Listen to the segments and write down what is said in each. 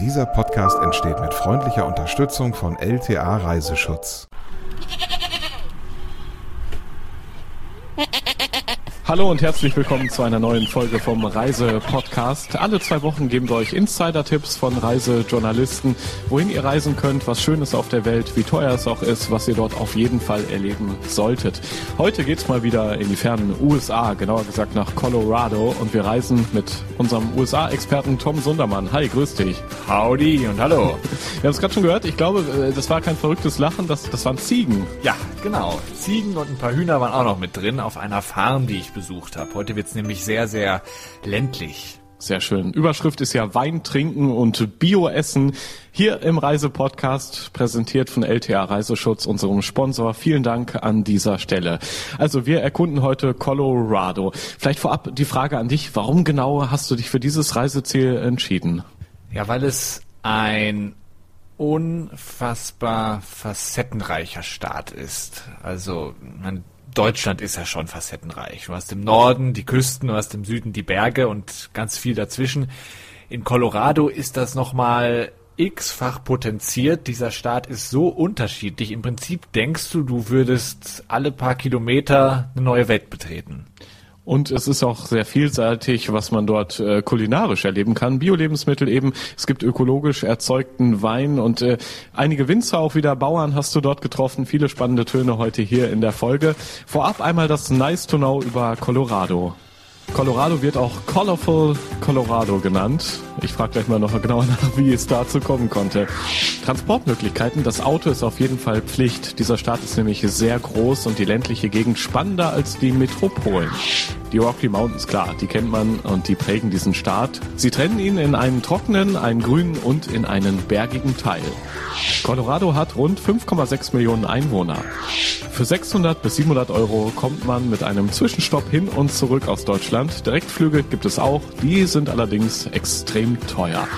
Dieser Podcast entsteht mit freundlicher Unterstützung von LTA Reiseschutz. Hallo und herzlich willkommen zu einer neuen Folge vom Reise-Podcast. Alle zwei Wochen geben wir euch Insider-Tipps von Reisejournalisten, wohin ihr reisen könnt, was Schönes auf der Welt, wie teuer es auch ist, was ihr dort auf jeden Fall erleben solltet. Heute geht's mal wieder in die fernen USA, genauer gesagt nach Colorado und wir reisen mit unserem USA-Experten Tom Sundermann. Hi, grüß dich. Howdy und hallo. Wir haben es gerade schon gehört, ich glaube, äh, das war kein verrücktes Lachen, das, das waren Ziegen. Ja, genau. Ziegen und ein paar Hühner waren auch noch mit drin auf einer Farm, die ich besucht habe. Heute wird's nämlich sehr, sehr ländlich. Sehr schön. Überschrift ist ja Wein trinken und Bio-Essen. Hier im Reisepodcast, präsentiert von LTA Reiseschutz, unserem Sponsor. Vielen Dank an dieser Stelle. Also wir erkunden heute Colorado. Vielleicht vorab die Frage an dich. Warum genau hast du dich für dieses Reiseziel entschieden? Ja, weil es ein unfassbar facettenreicher Staat ist. Also, man Deutschland ist ja schon facettenreich. Du hast im Norden die Küsten, du hast im Süden die Berge und ganz viel dazwischen. In Colorado ist das nochmal x-fach potenziert. Dieser Staat ist so unterschiedlich. Im Prinzip denkst du, du würdest alle paar Kilometer eine neue Welt betreten. Und es ist auch sehr vielseitig, was man dort äh, kulinarisch erleben kann. Bio-Lebensmittel eben. Es gibt ökologisch erzeugten Wein und äh, einige Winzer, auch wieder Bauern hast du dort getroffen. Viele spannende Töne heute hier in der Folge. Vorab einmal das Nice to Know über Colorado. Colorado wird auch Colorful Colorado genannt. Ich frage gleich mal noch genauer nach, wie es dazu kommen konnte. Transportmöglichkeiten, das Auto ist auf jeden Fall Pflicht. Dieser Staat ist nämlich sehr groß und die ländliche Gegend spannender als die Metropolen. Die Rocky Mountains, klar, die kennt man und die prägen diesen Staat. Sie trennen ihn in einen trockenen, einen grünen und in einen bergigen Teil. Colorado hat rund 5,6 Millionen Einwohner. Für 600 bis 700 Euro kommt man mit einem Zwischenstopp hin und zurück aus Deutschland. Direktflüge gibt es auch, die sind allerdings extrem teuer.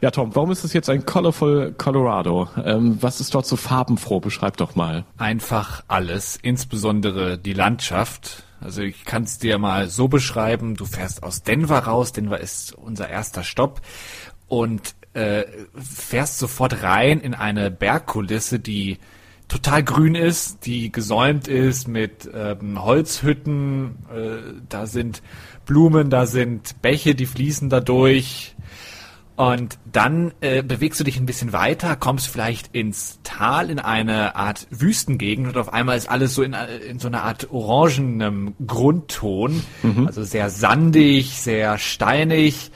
Ja, Tom, warum ist es jetzt ein Colorful Colorado? Ähm, was ist dort so farbenfroh? Beschreib doch mal. Einfach alles, insbesondere die Landschaft. Also ich kann es dir mal so beschreiben, du fährst aus Denver raus, Denver ist unser erster Stopp und äh, fährst sofort rein in eine Bergkulisse, die total grün ist, die gesäumt ist mit ähm, Holzhütten, äh, da sind Blumen, da sind Bäche, die fließen da durch. Und dann äh, bewegst du dich ein bisschen weiter, kommst vielleicht ins Tal in eine Art Wüstengegend und auf einmal ist alles so in, in so einer Art orangenem Grundton, mhm. also sehr sandig, sehr steinig.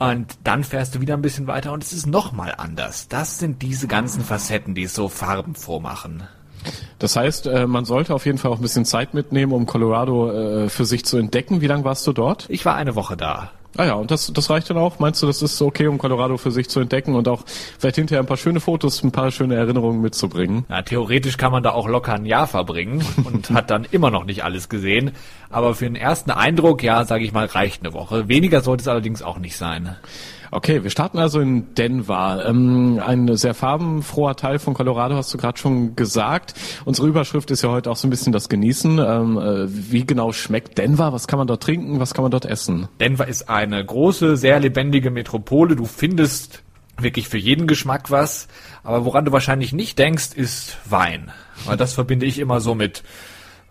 Und dann fährst du wieder ein bisschen weiter und es ist nochmal anders. Das sind diese ganzen Facetten, die es so farbenfroh machen. Das heißt, äh, man sollte auf jeden Fall auch ein bisschen Zeit mitnehmen, um Colorado äh, für sich zu entdecken. Wie lange warst du dort? Ich war eine Woche da. Ah ja, und das, das reicht dann auch? Meinst du, das ist okay, um Colorado für sich zu entdecken und auch vielleicht hinterher ein paar schöne Fotos, ein paar schöne Erinnerungen mitzubringen? Ja, theoretisch kann man da auch locker ein Jahr verbringen und hat dann immer noch nicht alles gesehen. Aber für den ersten Eindruck, ja, sage ich mal, reicht eine Woche. Weniger sollte es allerdings auch nicht sein. Okay, wir starten also in Denver. Ähm, ein sehr farbenfroher Teil von Colorado hast du gerade schon gesagt. Unsere Überschrift ist ja heute auch so ein bisschen das Genießen. Ähm, äh, wie genau schmeckt Denver? Was kann man dort trinken? Was kann man dort essen? Denver ist eine große, sehr lebendige Metropole. Du findest wirklich für jeden Geschmack was. Aber woran du wahrscheinlich nicht denkst, ist Wein. Weil das verbinde ich immer so mit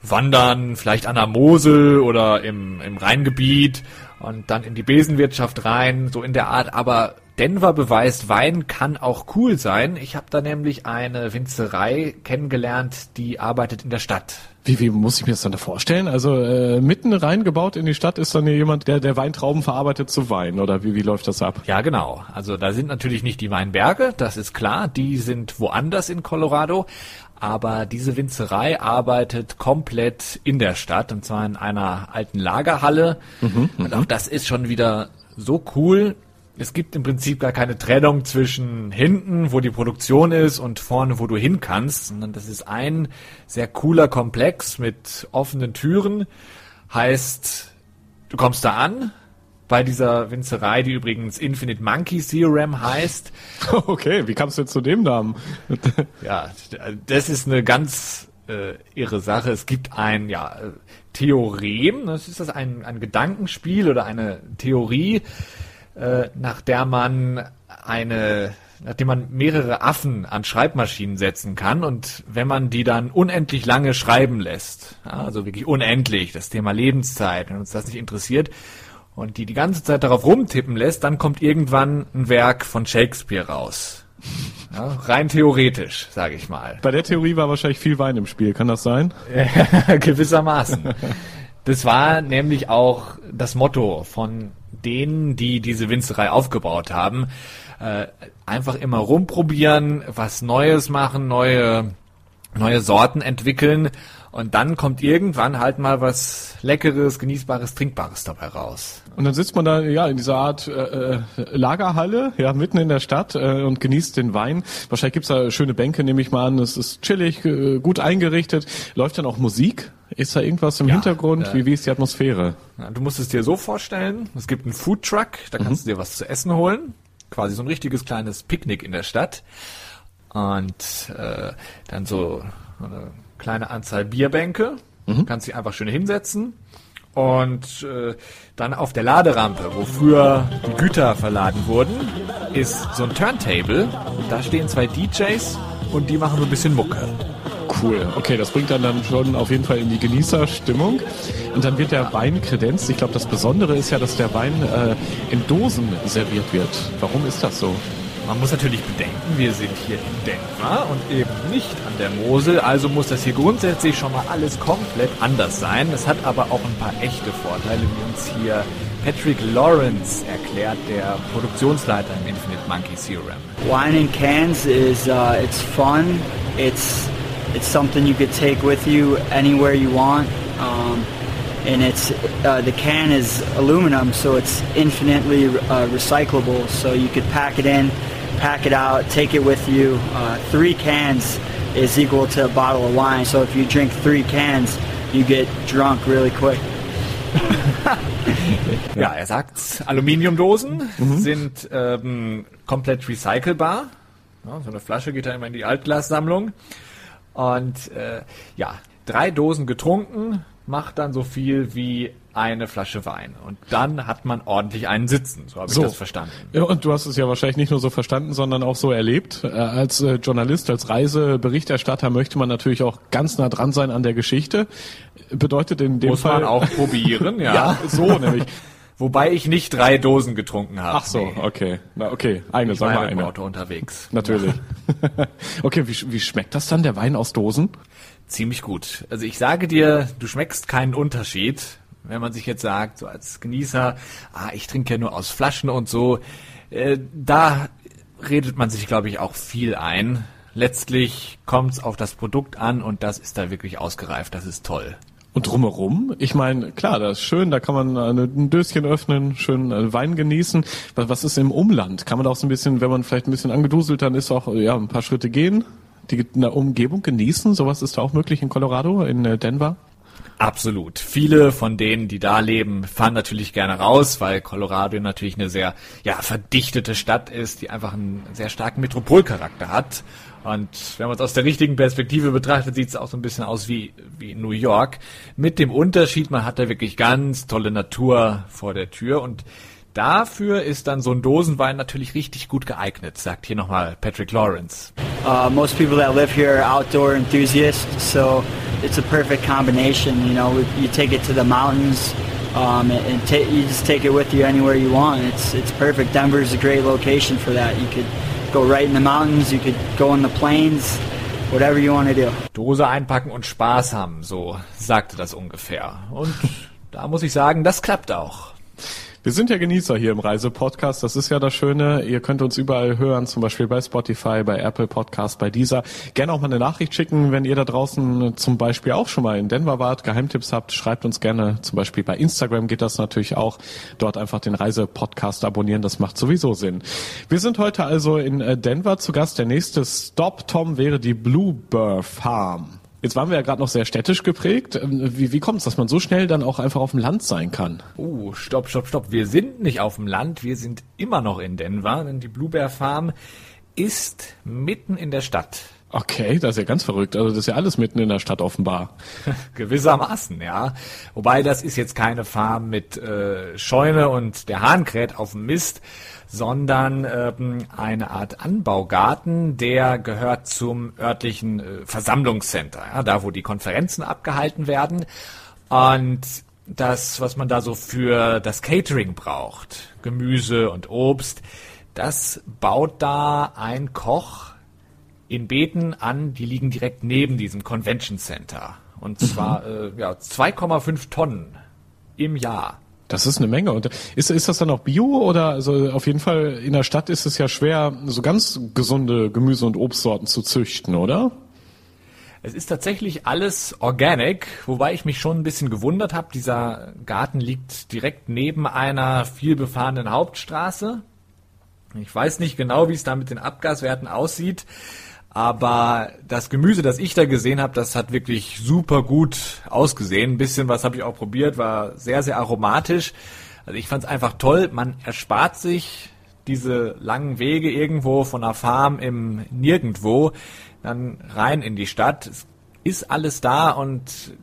Wandern, vielleicht an der Mosel oder im, im Rheingebiet und dann in die Besenwirtschaft rein, so in der Art. Aber Denver beweist, Wein kann auch cool sein. Ich habe da nämlich eine Winzerei kennengelernt, die arbeitet in der Stadt. Wie, wie muss ich mir das dann da vorstellen? Also äh, mitten reingebaut in die Stadt ist dann hier jemand, der der Weintrauben verarbeitet zu Wein oder wie, wie läuft das ab? Ja, genau. Also da sind natürlich nicht die Weinberge, das ist klar. Die sind woanders in Colorado. Aber diese Winzerei arbeitet komplett in der Stadt und zwar in einer alten Lagerhalle. Mhm, und auch das ist schon wieder so cool es gibt im Prinzip gar keine Trennung zwischen hinten, wo die Produktion ist, und vorne, wo du hin kannst, sondern das ist ein sehr cooler Komplex mit offenen Türen. Heißt, du kommst da an, bei dieser Winzerei, die übrigens Infinite Monkey Theorem heißt. Okay, wie kamst du jetzt zu dem Namen? ja, das ist eine ganz äh, irre Sache. Es gibt ein ja, Theorem, das ist das ein, ein Gedankenspiel oder eine Theorie, äh, nach der man eine nachdem man mehrere Affen an Schreibmaschinen setzen kann und wenn man die dann unendlich lange schreiben lässt, also wirklich unendlich, das Thema Lebenszeit, wenn uns das nicht interessiert, und die die ganze Zeit darauf rumtippen lässt, dann kommt irgendwann ein Werk von Shakespeare raus. Ja, rein theoretisch, sage ich mal. Bei der Theorie war wahrscheinlich viel Wein im Spiel, kann das sein? Gewissermaßen. Das war nämlich auch das Motto von denen, die diese Winzerei aufgebaut haben. Äh, einfach immer rumprobieren, was Neues machen, neue, neue Sorten entwickeln und dann kommt irgendwann halt mal was Leckeres, Genießbares, Trinkbares dabei raus. Und dann sitzt man da ja in dieser Art äh, äh, Lagerhalle, ja, mitten in der Stadt äh, und genießt den Wein. Wahrscheinlich gibt's da schöne Bänke, nehme ich mal an. Es ist chillig, äh, gut eingerichtet. Läuft dann auch Musik? Ist da irgendwas im ja, Hintergrund? Äh, wie, wie ist die Atmosphäre? Ja, du musst es dir so vorstellen, es gibt einen Foodtruck, da kannst mhm. du dir was zu essen holen. Quasi so ein richtiges kleines Picknick in der Stadt. Und äh, dann so eine kleine Anzahl Bierbänke, mhm. kannst dich einfach schön hinsetzen und äh, dann auf der Laderampe, wo früher die Güter verladen wurden, ist so ein Turntable. Da stehen zwei DJs und die machen so ein bisschen Mucke. Cool. Okay, das bringt dann, dann schon auf jeden Fall in die Genießerstimmung. Und dann wird der Wein kredenzt. Ich glaube, das Besondere ist ja, dass der Wein äh, in Dosen serviert wird. Warum ist das so? Man muss natürlich bedenken, wir sind hier in Denver und eben nicht an der Mosel, also muss das hier grundsätzlich schon mal alles komplett anders sein. Es hat aber auch ein paar echte Vorteile, wie uns hier Patrick Lawrence erklärt, der Produktionsleiter im Infinite Monkey Serum. Wine in cans is uh, it's fun. It's it's something you could take with you anywhere you want. Um, and it's uh, the can is aluminum, so it's infinitely uh, recyclable. So you could pack it in pack it out, take it with you. Uh, three cans is equal to a bottle of wine. So if you drink three cans, you get drunk really quick. ja, er sagt, Aluminiumdosen mhm. sind ähm, komplett recycelbar. Ja, so eine Flasche geht da immer in die Altglassammlung. Und äh, ja, drei Dosen getrunken macht dann so viel wie eine Flasche Wein. Und dann hat man ordentlich einen Sitzen. So habe so. ich das verstanden. Ja, und du hast es ja wahrscheinlich nicht nur so verstanden, sondern auch so erlebt. Äh, als äh, Journalist, als Reiseberichterstatter möchte man natürlich auch ganz nah dran sein an der Geschichte. Bedeutet in dem Muss Fall... man auch probieren, ja. ja, so nämlich. Wobei ich nicht drei Dosen getrunken habe. Ach so, okay. Na, okay, eine, ich sagen wir eine. Auto unterwegs. Natürlich. okay, wie, wie schmeckt das dann, der Wein aus Dosen? Ziemlich gut. Also ich sage dir, du schmeckst keinen Unterschied wenn man sich jetzt sagt, so als Genießer, ah, ich trinke ja nur aus Flaschen und so, äh, da redet man sich, glaube ich, auch viel ein. Letztlich kommt es auf das Produkt an und das ist da wirklich ausgereift, das ist toll. Und drumherum, ich meine, klar, das ist schön, da kann man ein Döschen öffnen, schön äh, Wein genießen. Was ist im Umland? Kann man da auch so ein bisschen, wenn man vielleicht ein bisschen angeduselt, dann ist auch ja ein paar Schritte gehen, die Umgebung genießen? Sowas ist da auch möglich in Colorado, in äh, Denver? Absolut. Viele von denen, die da leben, fahren natürlich gerne raus, weil Colorado natürlich eine sehr ja, verdichtete Stadt ist, die einfach einen sehr starken Metropolcharakter hat. Und wenn man es aus der richtigen Perspektive betrachtet, sieht es auch so ein bisschen aus wie, wie New York. Mit dem Unterschied, man hat da wirklich ganz tolle Natur vor der Tür und Dafür ist dann so ein Dosenwein natürlich richtig gut geeignet, sagt hier nochmal Patrick Lawrence. Uh, most people that live here are outdoor enthusiasts, so it's a perfect combination. You know, you take it to the mountains, um, and ta- you just take it with you anywhere you want. It's it's perfect. Denver is a great location for that. You could go right in the mountains, you could go in the plains, whatever you want to do. Dose einpacken und Spaß haben, so sagte das ungefähr. Und da muss ich sagen, das klappt auch. Wir sind ja Genießer hier im Reisepodcast. Das ist ja das Schöne. Ihr könnt uns überall hören, zum Beispiel bei Spotify, bei Apple Podcast, bei dieser. Gerne auch mal eine Nachricht schicken, wenn ihr da draußen zum Beispiel auch schon mal in Denver wart, Geheimtipps habt. Schreibt uns gerne. Zum Beispiel bei Instagram geht das natürlich auch. Dort einfach den Reisepodcast abonnieren. Das macht sowieso Sinn. Wir sind heute also in äh, Denver zu Gast. Der nächste Stop, Tom, wäre die Bluebird Farm. Jetzt waren wir ja gerade noch sehr städtisch geprägt. Ähm, wie, wie kommt es, dass man so schnell dann auch einfach auf dem Land sein kann? Oh, stopp, stopp, stopp. Wir sind nicht auf dem Land, wir sind immer noch in Denver, denn die Bluebear Farm ist mitten in der Stadt. Okay, das ist ja ganz verrückt. Also das ist ja alles mitten in der Stadt offenbar. Gewissermaßen, ja. Wobei das ist jetzt keine Farm mit äh, Scheune und der Hahn kräht auf dem Mist, sondern ähm, eine Art Anbaugarten, der gehört zum örtlichen äh, Versammlungscenter, ja, da wo die Konferenzen abgehalten werden. Und das, was man da so für das Catering braucht, Gemüse und Obst, das baut da ein Koch in Beeten an, die liegen direkt neben diesem Convention Center. Und zwar äh, ja, 2,5 Tonnen im Jahr. Das ist eine Menge. Und ist, ist das dann auch Bio oder also auf jeden Fall in der Stadt ist es ja schwer, so ganz gesunde Gemüse- und Obstsorten zu züchten, oder? Es ist tatsächlich alles organic, wobei ich mich schon ein bisschen gewundert habe. Dieser Garten liegt direkt neben einer vielbefahrenen Hauptstraße. Ich weiß nicht genau, wie es da mit den Abgaswerten aussieht, aber das Gemüse, das ich da gesehen habe, das hat wirklich super gut ausgesehen. Ein bisschen was habe ich auch probiert, war sehr, sehr aromatisch. Also ich fand es einfach toll. Man erspart sich diese langen Wege irgendwo von einer Farm im Nirgendwo dann rein in die Stadt. Es ist alles da und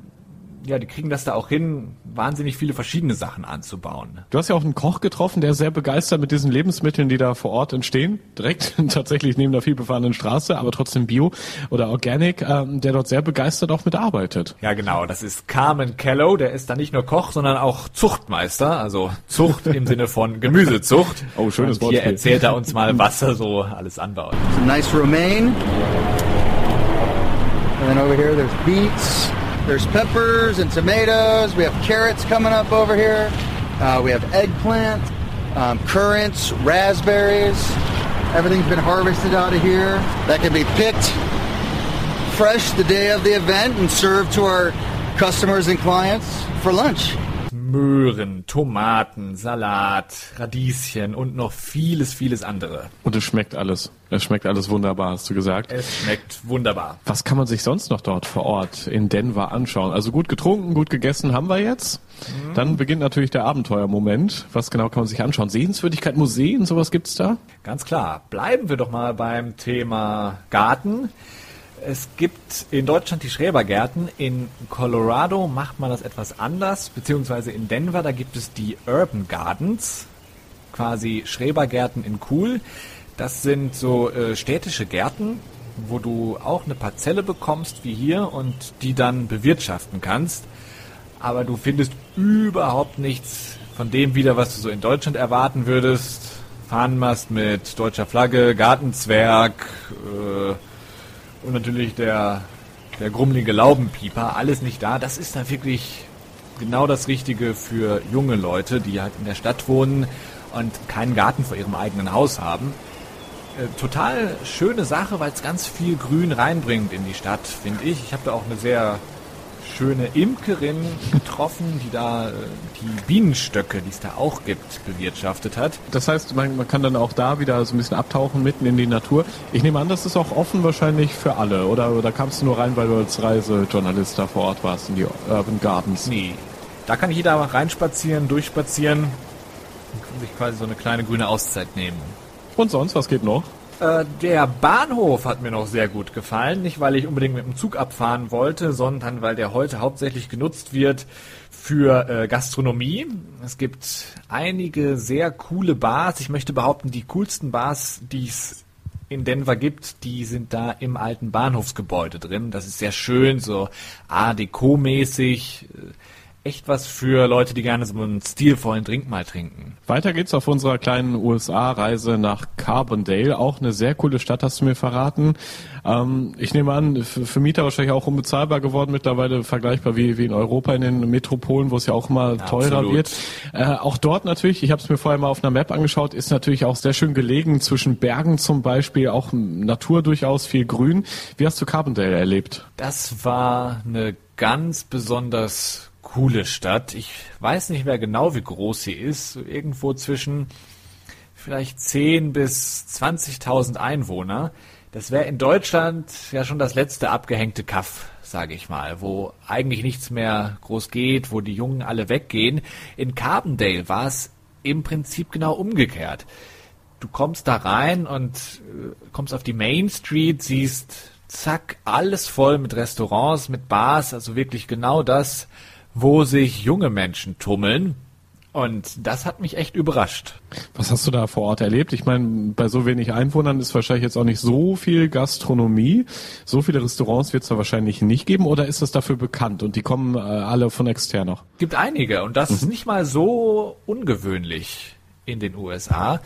ja, die kriegen das da auch hin, wahnsinnig viele verschiedene Sachen anzubauen. Du hast ja auch einen Koch getroffen, der sehr begeistert mit diesen Lebensmitteln, die da vor Ort entstehen, direkt tatsächlich neben der vielbefahrenen Straße, aber trotzdem Bio oder Organic, ähm, der dort sehr begeistert auch mitarbeitet. Ja, genau. Das ist Carmen Kello. Der ist da nicht nur Koch, sondern auch Zuchtmeister. Also Zucht im Sinne von Gemüsezucht. Oh, schönes Und Hier erzählt er uns mal, was er so alles anbaut. Some nice romaine. And then over here there's beets. There's peppers and tomatoes. We have carrots coming up over here. Uh, we have eggplant, um, currants, raspberries. Everything's been harvested out of here. That can be picked fresh the day of the event and served to our customers and clients for lunch. Möhren, Tomaten, Salat, Radieschen und noch vieles, vieles andere. Und es schmeckt alles. Es schmeckt alles wunderbar, hast du gesagt. Es schmeckt wunderbar. Was kann man sich sonst noch dort vor Ort in Denver anschauen? Also gut getrunken, gut gegessen haben wir jetzt. Mhm. Dann beginnt natürlich der Abenteuermoment. Was genau kann man sich anschauen? Sehenswürdigkeit, Museen, sowas gibt's da? Ganz klar. Bleiben wir doch mal beim Thema Garten. Es gibt in Deutschland die Schrebergärten. In Colorado macht man das etwas anders, beziehungsweise in Denver, da gibt es die Urban Gardens, quasi Schrebergärten in Cool. Das sind so äh, städtische Gärten, wo du auch eine Parzelle bekommst wie hier und die dann bewirtschaften kannst. Aber du findest überhaupt nichts von dem wieder, was du so in Deutschland erwarten würdest. Fahnenmast mit deutscher Flagge, Gartenzwerg, äh, und natürlich der, der grummelige Laubenpieper, alles nicht da. Das ist dann wirklich genau das Richtige für junge Leute, die halt in der Stadt wohnen und keinen Garten vor ihrem eigenen Haus haben. Äh, total schöne Sache, weil es ganz viel Grün reinbringt in die Stadt, finde ich. Ich habe da auch eine sehr schöne Imkerin getroffen, die da äh, die Bienenstöcke, die es da auch gibt, bewirtschaftet hat. Das heißt, man, man, kann dann auch da wieder so ein bisschen abtauchen mitten in die Natur. Ich nehme an, das ist auch offen wahrscheinlich für alle, oder, oder kamst du nur rein, weil du als Reisejournalist da vor Ort warst in die Urban Gardens? Nee. Da kann jeder reinspazieren, durchspazieren und sich quasi so eine kleine grüne Auszeit nehmen. Und sonst, was geht noch? Äh, der Bahnhof hat mir noch sehr gut gefallen. Nicht, weil ich unbedingt mit dem Zug abfahren wollte, sondern weil der heute hauptsächlich genutzt wird für äh, Gastronomie. Es gibt einige sehr coole Bars. Ich möchte behaupten, die coolsten Bars, die es in Denver gibt, die sind da im alten Bahnhofsgebäude drin. Das ist sehr schön, so Art Deco-mäßig. Echt was für Leute, die gerne so einen stilvollen Drink mal trinken. Weiter geht's auf unserer kleinen USA-Reise nach Carbondale. Auch eine sehr coole Stadt, hast du mir verraten. Ähm, ich nehme an, für, für, Mieter wahrscheinlich auch unbezahlbar geworden, mittlerweile vergleichbar wie, wie in Europa in den Metropolen, wo es ja auch immer teurer Absolut. wird. Äh, auch dort natürlich, ich habe es mir vorher mal auf einer Map angeschaut, ist natürlich auch sehr schön gelegen zwischen Bergen zum Beispiel, auch Natur durchaus viel Grün. Wie hast du Carbondale erlebt? Das war eine ganz besonders coole Stadt. Ich weiß nicht mehr genau, wie groß sie ist. irgendwo zwischen vielleicht 10 bis 20.000 Einwohner. Das wäre in Deutschland ja schon das letzte abgehängte Kaff, sage ich mal, wo eigentlich nichts mehr groß geht, wo die Jungen alle weggehen. In Carbondale war es im Prinzip genau umgekehrt. Du kommst da rein und äh, kommst auf die Main Street, siehst zack, alles voll mit Restaurants, mit Bars, also wirklich genau das, wo sich junge Menschen tummeln. Und das hat mich echt überrascht. Was hast du da vor Ort erlebt? Ich meine, bei so wenig Einwohnern ist wahrscheinlich jetzt auch nicht so viel Gastronomie. So viele Restaurants wird es da wahrscheinlich nicht geben oder ist das dafür bekannt und die kommen äh, alle von extern noch? Gibt einige und das ist nicht mal so ungewöhnlich in den USA.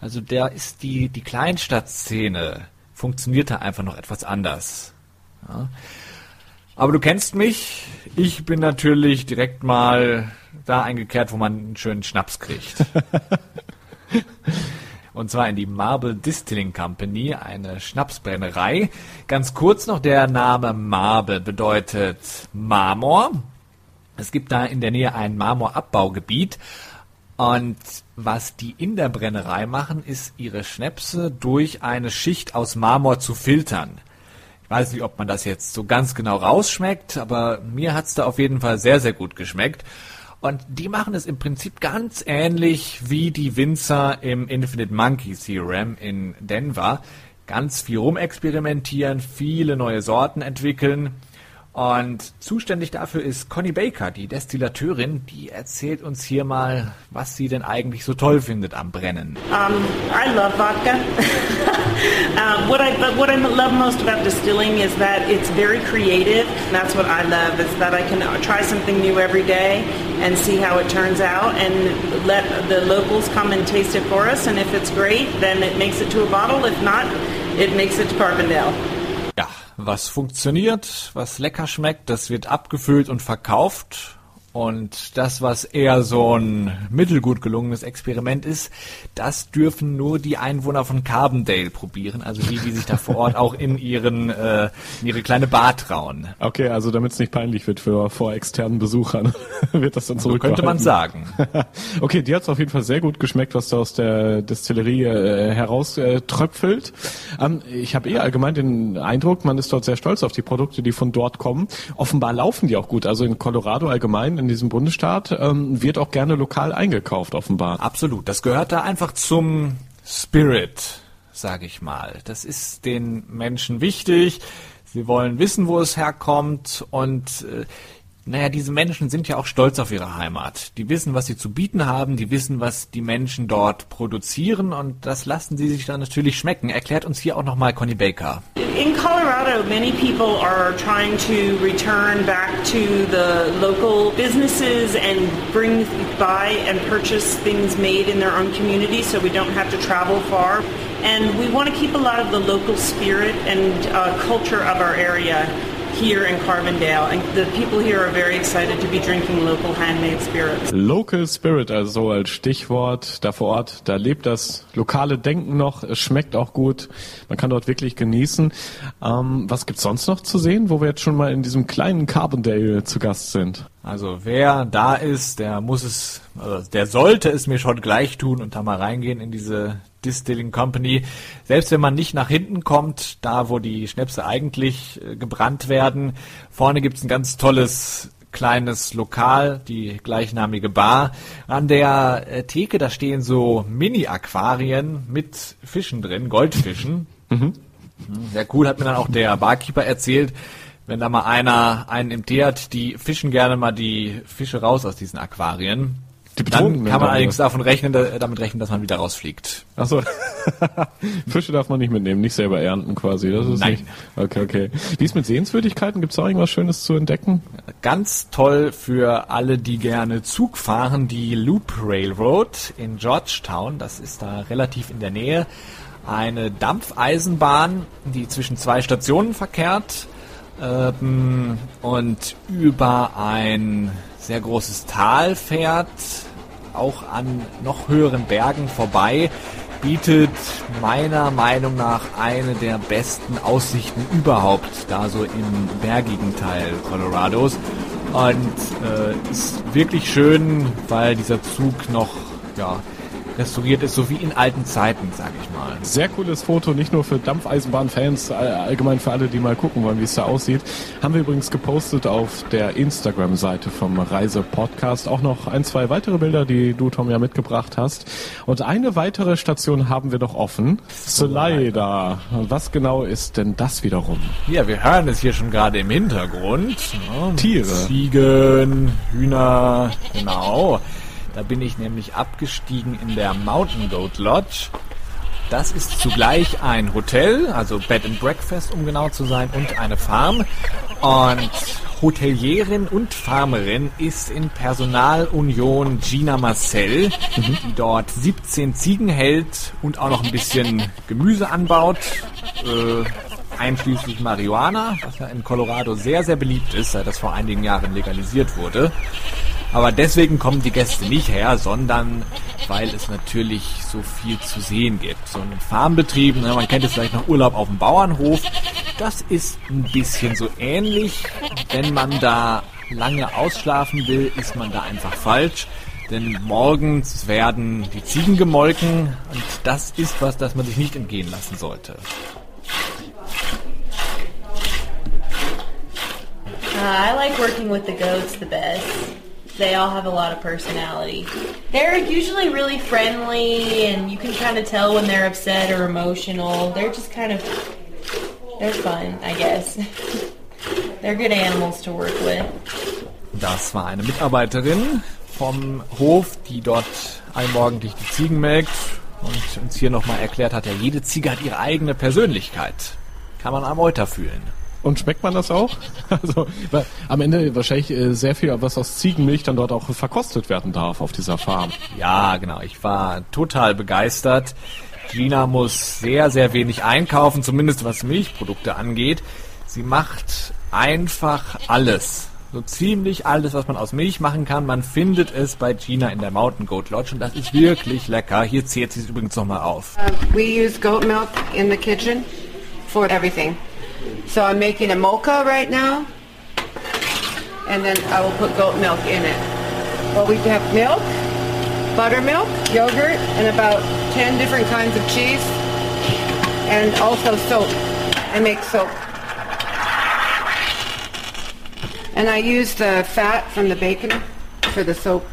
Also da ist die, die Kleinstadtszene funktioniert da einfach noch etwas anders. Ja. Aber du kennst mich. Ich bin natürlich direkt mal da eingekehrt, wo man einen schönen Schnaps kriegt. Und zwar in die Marble Distilling Company, eine Schnapsbrennerei. Ganz kurz noch, der Name Marble bedeutet Marmor. Es gibt da in der Nähe ein Marmorabbaugebiet. Und was die in der Brennerei machen, ist ihre Schnäpse durch eine Schicht aus Marmor zu filtern. Weiß nicht, ob man das jetzt so ganz genau rausschmeckt, aber mir hat's da auf jeden Fall sehr, sehr gut geschmeckt. Und die machen es im Prinzip ganz ähnlich wie die Winzer im Infinite Monkey Theorem in Denver. Ganz viel rumexperimentieren, viele neue Sorten entwickeln. Und zuständig dafür ist Connie Baker, die Destillateurin, die erzählt uns hier mal, was sie denn eigentlich so toll findet am Brennen. Um, I love vodka. uh, what I but what I love most about distilling is that it's very creative. That's what I love is that I can try something new every day and see how it turns out and let the locals come and taste it for us. And if it's great, then it makes it to a bottle. If not, it makes it to Carbondale. Ja, was funktioniert, was lecker schmeckt, das wird abgefüllt und verkauft. Und das, was eher so ein mittelgut gelungenes Experiment ist, das dürfen nur die Einwohner von Carbondale probieren, also die, die sich da vor Ort auch in ihren äh, in ihre kleine Bar trauen. Okay, also damit es nicht peinlich wird für vor externen Besuchern, wird das dann So zurück. könnte man sagen. okay, dir hat's auf jeden Fall sehr gut geschmeckt, was da aus der Destillerie äh, heraus äh, tröpfelt. Ähm, ich habe eh allgemein den Eindruck, man ist dort sehr stolz auf die Produkte, die von dort kommen. Offenbar laufen die auch gut. Also in Colorado allgemein, in diesem Bundesstaat, ähm, wird auch gerne lokal eingekauft, offenbar. Absolut. Das gehört da einfach zum Spirit, sage ich mal. Das ist den Menschen wichtig. Sie wollen wissen, wo es herkommt und äh, naja, diese Menschen sind ja auch stolz auf ihre Heimat. Die wissen, was sie zu bieten haben, die wissen, was die Menschen dort produzieren und das lassen sie sich dann natürlich schmecken. Erklärt uns hier auch nochmal Conny Baker. In Colorado, many people are trying to return back to the local businesses and bring buy and purchase things made in their own community so we don't have to travel far. And we want to keep a lot of the local spirit and uh, culture of our area here in Carbondale. And the people here are very excited to be drinking local handmade spirits. Local Spirit, also so als Stichwort da vor Ort, da lebt das lokale Denken noch, es schmeckt auch gut, man kann dort wirklich genießen. Ähm, was gibt's sonst noch zu sehen, wo wir jetzt schon mal in diesem kleinen Carbondale zu Gast sind? Also wer da ist, der muss es, also der sollte es mir schon gleich tun und da mal reingehen in diese Distilling Company. Selbst wenn man nicht nach hinten kommt, da wo die Schnäpse eigentlich äh, gebrannt werden, vorne gibt's ein ganz tolles kleines Lokal, die gleichnamige Bar. An der äh, Theke, da stehen so Mini-Aquarien mit Fischen drin, Goldfischen. Mhm. Sehr cool, hat mir dann auch der Barkeeper erzählt. Wenn da mal einer einen im Tee hat, die fischen gerne mal die Fische raus aus diesen Aquarien. Die Dann kann man allerdings davon rechnen, da, damit rechnen, dass man wieder rausfliegt. Achso. Fische darf man nicht mitnehmen, nicht selber ernten quasi. Das ist Nein. Nicht, okay, okay. Wie ist mit Sehenswürdigkeiten? Gibt's da irgendwas Schönes zu entdecken? Ganz toll für alle, die gerne Zug fahren, die Loop Railroad in Georgetown. Das ist da relativ in der Nähe. Eine Dampfeisenbahn, die zwischen zwei Stationen verkehrt ähm, und über ein sehr großes Tal fährt, auch an noch höheren Bergen vorbei, bietet meiner Meinung nach eine der besten Aussichten überhaupt, da so im bergigen Teil Colorados. Und äh, ist wirklich schön, weil dieser Zug noch ja, restauriert ist, so wie in alten Zeiten, sag ich mal. Sehr cooles Foto, nicht nur für Dampfeisenbahnfans, allgemein für alle, die mal gucken wollen, wie es da aussieht. Haben wir übrigens gepostet auf der Instagram-Seite vom Reise-Podcast. Auch noch ein, zwei weitere Bilder, die du, Tom, ja mitgebracht hast. Und eine weitere Station haben wir noch offen. Slider. Was genau ist denn das wiederum? Ja, wir hören es hier schon gerade im Hintergrund. Ja, Tiere. Ziegen, Hühner, genau. Da bin ich nämlich abgestiegen in der Mountain Goat Lodge. Das ist zugleich ein Hotel, also Bed and Breakfast, um genau zu sein, und eine Farm. Und Hotelierin und Farmerin ist in Personalunion Gina Marcel, die dort 17 Ziegen hält und auch noch ein bisschen Gemüse anbaut. Äh, einschließlich Marihuana, was ja in Colorado sehr, sehr beliebt ist, seit das vor einigen Jahren legalisiert wurde. Aber deswegen kommen die Gäste nicht her, sondern weil es natürlich so viel zu sehen gibt. So ein Farmbetrieb, ne, man kennt es vielleicht noch Urlaub auf dem Bauernhof, das ist ein bisschen so ähnlich. Wenn man da lange ausschlafen will, ist man da einfach falsch. Denn morgens werden die Ziegen gemolken und das ist was, das man sich nicht entgehen lassen sollte. Uh, I like working with the goats the best. They all have a lot of personality. They're usually really friendly, and you can kind of tell when they're upset or emotional. They're just kind of, they're fun, I guess. they're good animals to work with. Das war eine Mitarbeiterin vom Hof, die dort allmorgendlich die Ziegen melkt und uns hier nochmal erklärt hat, ja, jede Ziege hat ihre eigene Persönlichkeit. Kann man am Euter fühlen. Und schmeckt man das auch? Also weil am Ende wahrscheinlich äh, sehr viel, was aus Ziegenmilch dann dort auch verkostet werden darf auf dieser Farm. Ja, genau. Ich war total begeistert. Gina muss sehr, sehr wenig einkaufen, zumindest was Milchprodukte angeht. Sie macht einfach alles. So ziemlich alles, was man aus Milch machen kann. Man findet es bei Gina in der Mountain Goat Lodge und das ist wirklich lecker. Hier zählt sie es übrigens nochmal auf. Uh, we use goat milk in the kitchen for everything. So I'm making a mocha right now, and then I will put goat milk in it. Well, we have milk, buttermilk, yogurt, and about 10 different kinds of cheese, and also soap. I make soap. And I use the fat from the bacon for the soap.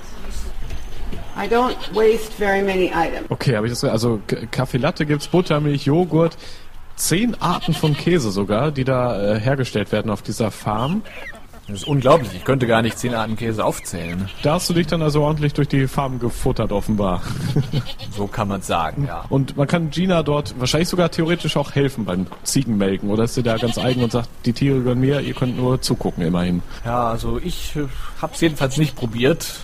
I don't waste very many items. Okay, ich also Kaffee Latte gibt's Buttermilch, Joghurt, zehn Arten von Käse sogar, die da äh, hergestellt werden auf dieser Farm. Das ist unglaublich. Ich könnte gar nicht zehn Arten Käse aufzählen. Da hast du dich dann also ordentlich durch die Farm gefuttert offenbar. So kann man sagen, ja. Und man kann Gina dort wahrscheinlich sogar theoretisch auch helfen beim Ziegenmelken. Oder ist sie da ganz eigen und sagt, die Tiere gehören mir, ihr könnt nur zugucken immerhin. Ja, also ich äh, hab's jedenfalls nicht probiert.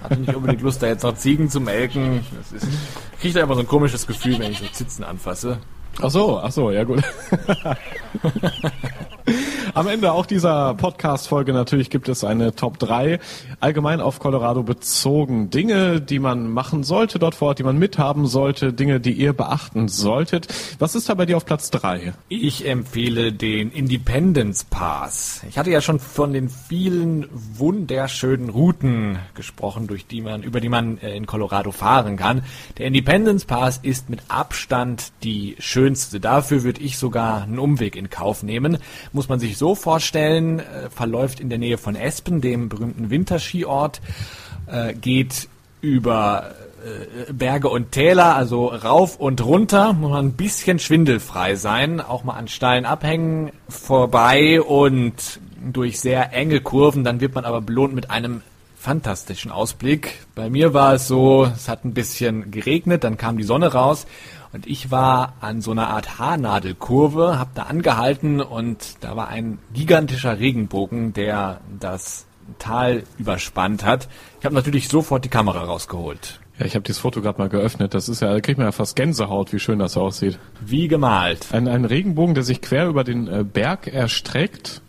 Hatte nicht unbedingt Lust, da jetzt noch Ziegen zu melken. Das ist, ich kriege da immer so ein komisches Gefühl, wenn ich so Zitzen anfasse. Ach so, ach so, ja gut. Am Ende auch dieser Podcast-Folge natürlich gibt es eine Top 3, allgemein auf Colorado bezogen. Dinge, die man machen sollte dort vor Ort, die man mithaben sollte, Dinge, die ihr beachten solltet. Was ist da bei dir auf Platz 3? Ich empfehle den Independence Pass. Ich hatte ja schon von den vielen wunderschönen Routen gesprochen, durch die man, über die man äh, in Colorado fahren kann. Der Independence Pass ist mit Abstand die schönste. Dafür würde ich sogar einen Umweg in Kauf nehmen. Muss man sich so vorstellen, äh, verläuft in der Nähe von Espen, dem berühmten Winterskiort, äh, geht über äh, Berge und Täler, also rauf und runter, muss man ein bisschen schwindelfrei sein, auch mal an steilen Abhängen vorbei und durch sehr enge Kurven, dann wird man aber belohnt mit einem fantastischen Ausblick. Bei mir war es so, es hat ein bisschen geregnet, dann kam die Sonne raus und ich war an so einer Art Haarnadelkurve, habe da angehalten und da war ein gigantischer Regenbogen, der das Tal überspannt hat. Ich habe natürlich sofort die Kamera rausgeholt. Ja, ich habe dieses Foto gerade mal geöffnet. Das ist ja, da kriegt man ja fast Gänsehaut, wie schön das aussieht. Wie gemalt. Ein, ein Regenbogen, der sich quer über den äh, Berg erstreckt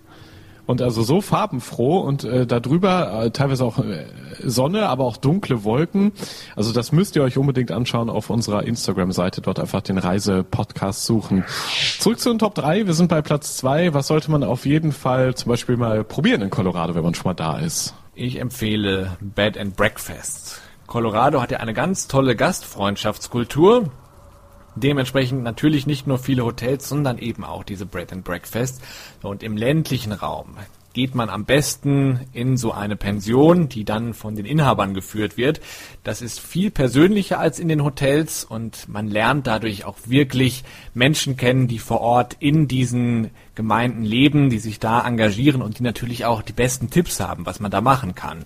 und also so farbenfroh und äh, darüber äh, teilweise auch äh, Sonne, aber auch dunkle Wolken. Also das müsst ihr euch unbedingt anschauen auf unserer Instagram-Seite. Dort einfach den Reise-Podcast suchen. Zurück zu den Top 3. Wir sind bei Platz 2. Was sollte man auf jeden Fall zum Beispiel mal probieren in Colorado, wenn man schon mal da ist? Ich empfehle Bed and Breakfast. Colorado hat ja eine ganz tolle Gastfreundschaftskultur. Dementsprechend natürlich nicht nur viele Hotels, sondern eben auch diese Bread and Breakfast. Und im ländlichen Raum geht man am besten in so eine Pension, die dann von den Inhabern geführt wird. Das ist viel persönlicher als in den Hotels und man lernt dadurch auch wirklich Menschen kennen, die vor Ort in diesen Gemeinden leben, die sich da engagieren und die natürlich auch die besten Tipps haben, was man da machen kann.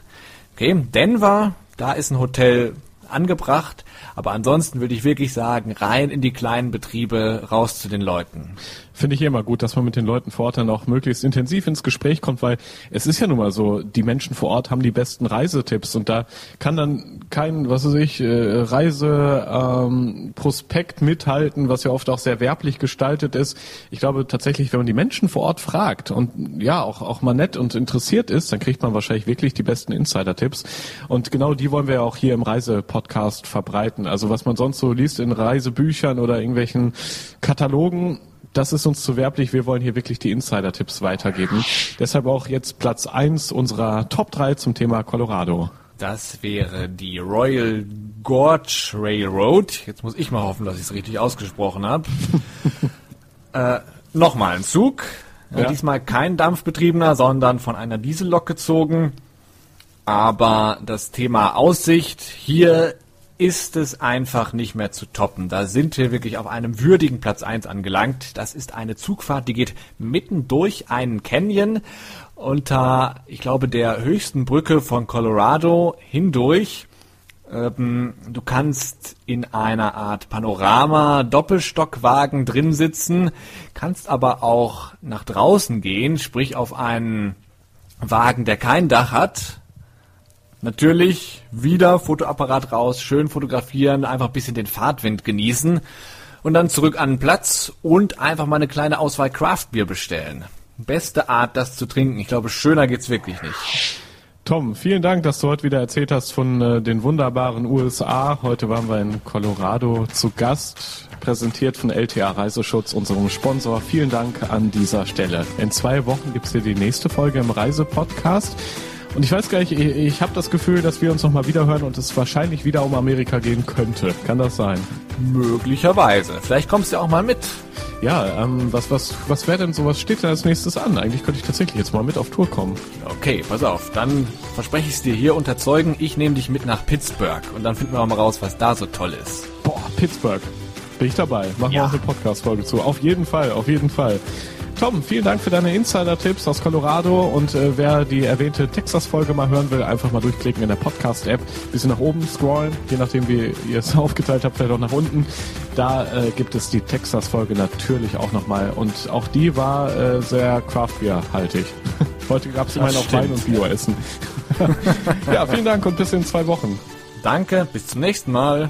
Okay, Denver, da ist ein Hotel angebracht. Aber ansonsten würde ich wirklich sagen, rein in die kleinen Betriebe, raus zu den Leuten. Finde ich immer gut, dass man mit den Leuten vor Ort dann auch möglichst intensiv ins Gespräch kommt, weil es ist ja nun mal so, die Menschen vor Ort haben die besten Reisetipps und da kann dann kein, was weiß ich, äh, Reiseprospekt ähm, mithalten, was ja oft auch sehr werblich gestaltet ist. Ich glaube tatsächlich, wenn man die Menschen vor Ort fragt und ja, auch, auch mal nett und interessiert ist, dann kriegt man wahrscheinlich wirklich die besten Insider-Tipps. Und genau die wollen wir ja auch hier im Reisepodcast verbreiten. Also was man sonst so liest in Reisebüchern oder irgendwelchen Katalogen, das ist uns zu werblich. Wir wollen hier wirklich die Insider-Tipps weitergeben. Deshalb auch jetzt Platz eins unserer Top 3 zum Thema Colorado. Das wäre die Royal Gorge Railroad. Jetzt muss ich mal hoffen, dass ich es richtig ausgesprochen habe. äh, Nochmal ein Zug. Ja. Diesmal kein dampfbetriebener, sondern von einer Diesellok gezogen. Aber das Thema Aussicht hier ist es einfach nicht mehr zu toppen. Da sind wir wirklich auf einem würdigen Platz 1 angelangt. Das ist eine Zugfahrt, die geht mitten durch einen Canyon unter, ich glaube, der höchsten Brücke von Colorado hindurch. Ähm, du kannst in einer Art Panorama-Doppelstockwagen drin sitzen, kannst aber auch nach draußen gehen, sprich auf einen Wagen, der kein Dach hat, Natürlich wieder Fotoapparat raus, schön fotografieren, einfach ein bisschen den Fahrtwind genießen und dann zurück an den Platz und einfach mal eine kleine Auswahl Craftbier bestellen. Beste Art, das zu trinken. Ich glaube, schöner geht's wirklich nicht. Tom, vielen Dank, dass du heute wieder erzählt hast von äh, den wunderbaren USA. Heute waren wir in Colorado zu Gast, präsentiert von LTA Reiseschutz, unserem Sponsor. Vielen Dank an dieser Stelle. In zwei Wochen gibt's hier die nächste Folge im Reisepodcast. Und ich weiß gar nicht, ich, ich habe das Gefühl, dass wir uns nochmal wiederhören und es wahrscheinlich wieder um Amerika gehen könnte. Kann das sein? Möglicherweise. Vielleicht kommst du ja auch mal mit. Ja, ähm, was, was, was wäre denn so, was steht da als nächstes an? Eigentlich könnte ich tatsächlich jetzt mal mit auf Tour kommen. Okay, pass auf. Dann verspreche ich es dir hier unter Zeugen. Ich nehme dich mit nach Pittsburgh und dann finden wir mal raus, was da so toll ist. Boah, Pittsburgh. Bin ich dabei. Machen ja. wir auch eine Podcast-Folge zu. Auf jeden Fall, auf jeden Fall. Tom, vielen Dank für deine Insider-Tipps aus Colorado und äh, wer die erwähnte Texas-Folge mal hören will, einfach mal durchklicken in der Podcast-App, bisschen nach oben scrollen, je nachdem wie ihr es aufgeteilt habt, vielleicht auch nach unten. Da äh, gibt es die Texas-Folge natürlich auch nochmal und auch die war äh, sehr Craft-Beer-haltig. Heute gab es immerhin auch Wein und Bio-Essen. ja, vielen Dank und bis in zwei Wochen. Danke, bis zum nächsten Mal.